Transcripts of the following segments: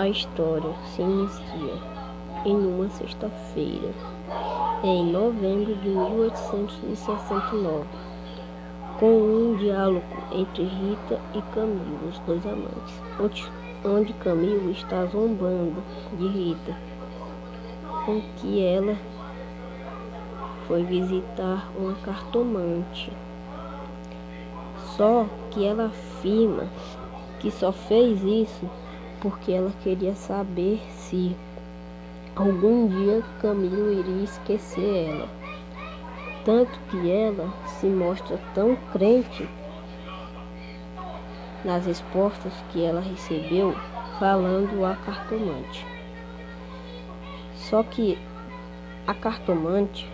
A história se inicia em uma sexta-feira, em novembro de 1869, com um diálogo entre Rita e Camilo, os dois amantes, onde, Camilo está zombando de Rita, com que ela foi visitar uma cartomante. Só que ela afirma que só fez isso porque ela queria saber se algum dia Camilo iria esquecer ela. Tanto que ela se mostra tão crente nas respostas que ela recebeu falando a cartomante. Só que a cartomante,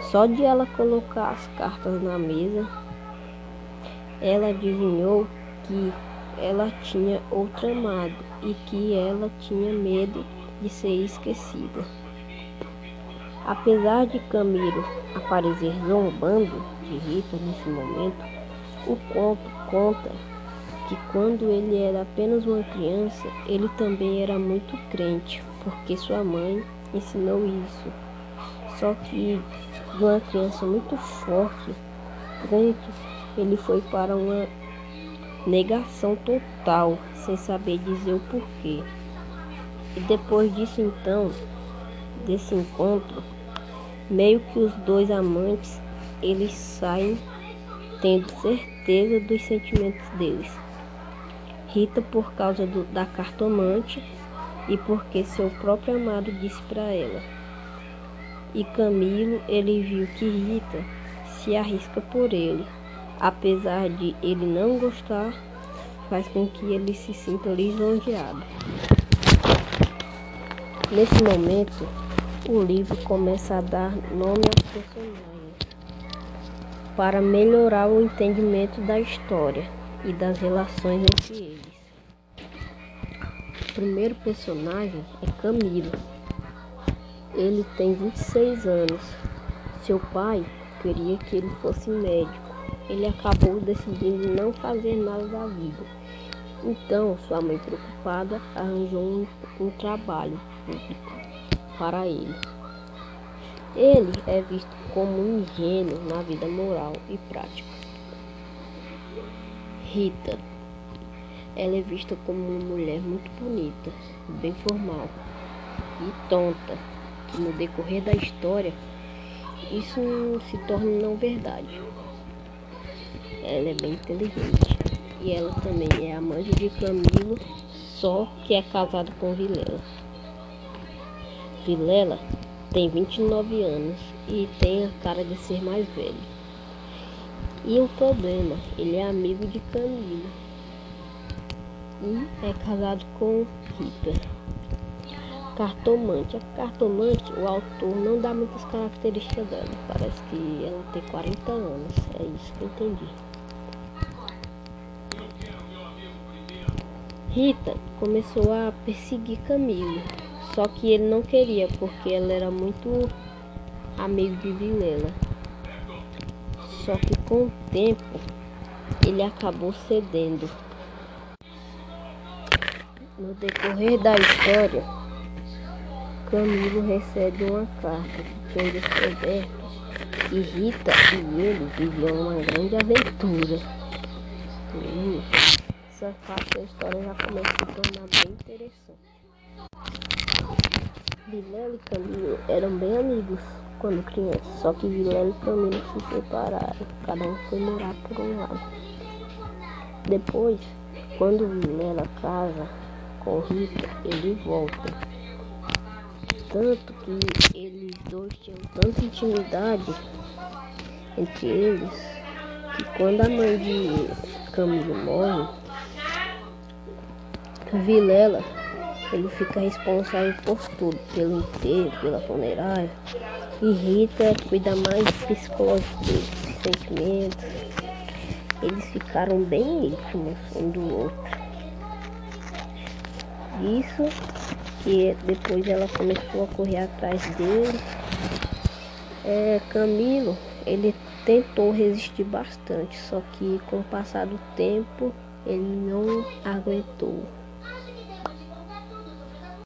só de ela colocar as cartas na mesa, ela adivinhou que ela tinha outro amado e que ela tinha medo de ser esquecida. Apesar de Camilo aparecer zombando de Rita nesse momento, o conto conta que quando ele era apenas uma criança, ele também era muito crente, porque sua mãe ensinou isso. Só que de uma criança muito forte, crente, ele foi para uma negação total, sem saber dizer o porquê. E depois disso então, desse encontro, meio que os dois amantes, eles saem tendo certeza dos sentimentos deles. Rita por causa do, da cartomante e porque seu próprio amado disse para ela. E Camilo, ele viu que Rita se arrisca por ele apesar de ele não gostar, faz com que ele se sinta lisonjeado. Nesse momento, o livro começa a dar nome aos personagens para melhorar o entendimento da história e das relações entre eles. O primeiro personagem é Camilo. Ele tem 26 anos. Seu pai queria que ele fosse médico ele acabou decidindo não fazer nada da vida. Então, sua mãe, preocupada, arranjou um, um trabalho público para ele. Ele é visto como um gênio na vida moral e prática. Rita. Ela é vista como uma mulher muito bonita, bem formal e tonta, que no decorrer da história isso se torna não verdade. Ela é bem inteligente. E ela também é amante de Camilo, só que é casada com Vilela. Vilela tem 29 anos e tem a cara de ser mais velho. E o problema, ele é amigo de Camilo. E é casado com Rita. Cartomante. A cartomante, o autor não dá muitas características dela. Parece que ela tem 40 anos. É isso que eu entendi. Rita começou a perseguir Camilo, só que ele não queria porque ela era muito amigo de Vilela. Só que com o tempo ele acabou cedendo. No decorrer da história, Camilo recebe uma carta que foi descoberto que Rita e ele viviam uma grande aventura. Hum essa parte da história já começa a se tornar bem interessante. Vilela e Camilo eram bem amigos quando crianças, só que Vilela e Camilo se separaram, cada um foi morar por um lado. Depois, quando Vilela casa com Rita, ele volta. Tanto que eles dois tinham tanta intimidade entre eles que quando a mãe de Camilo morre, Vilela, ele fica responsável por tudo, pelo enterro, pela funerária. E Rita cuida mais psicológico dos sentimentos. Eles ficaram bem íntimos um do outro. Isso que depois ela começou a correr atrás dele. É, Camilo, ele tentou resistir bastante, só que com o passar do tempo ele não aguentou.